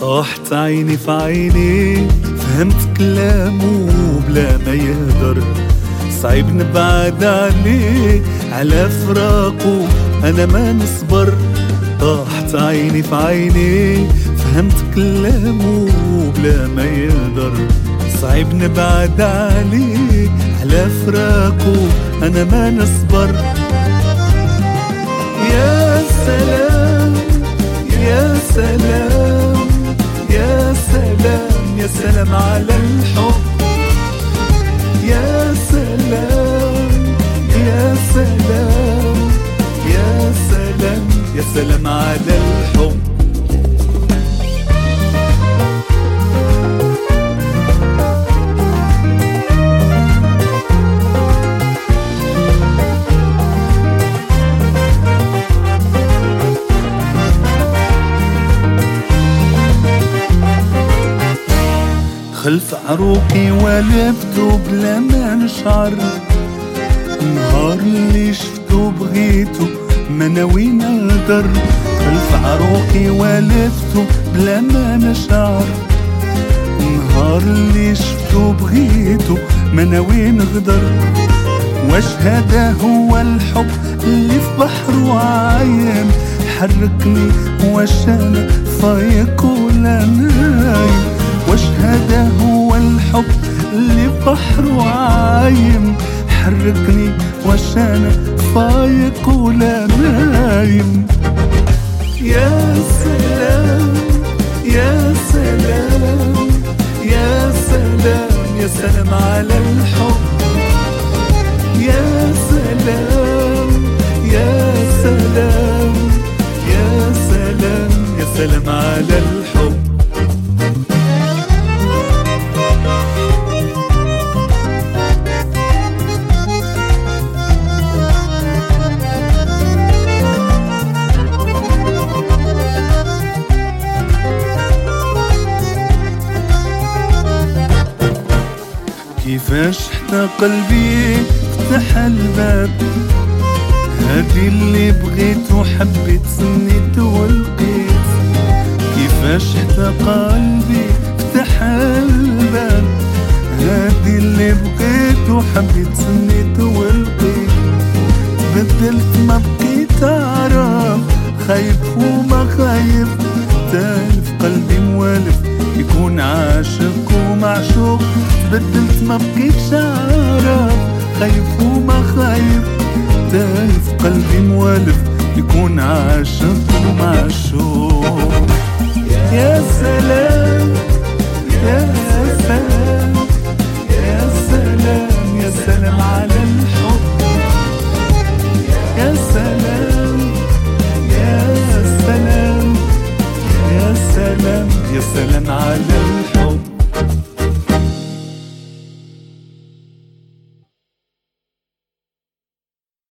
طاحت عيني في عيني فهمت كلامه بلا ما يهدر. صعيب نبعد عليه على فراقه أنا ما نصبر. طاحت عيني في عيني فهمت كلامه بلا ما يهدر. صعيب نبعد عليه على فراقه أنا ما نصبر. سلام على الحب. خلف عروقي ولفته بلا ما نشعر نهار اللي شفته بغيته ما ناوي نقدر خلف عروقي ولفته بلا ما نشعر نهار اللي شفته بغيته ما ناوي نغدر. واش هذا هو الحب اللي في بحره عايم حركني واش أنا فايق حركني واش أنا فايق ولا نايم. يا سلام يا سلام يا سلام يا سلام على الحب. يا سلام يا سلام يا سلام يا سلام على الحب. كيفاش حتى قلبي فتح الباب؟ هادي اللي بغيت وحبيت سنيت ولقيت. كيفاش حتى قلبي فتح الباب؟ هادي اللي بغيت وحبيت سنيت ولقيت. ما بقيتش اعرف خايف وما خايف. تالف قلبي موالف يكون عاشق ومعشوق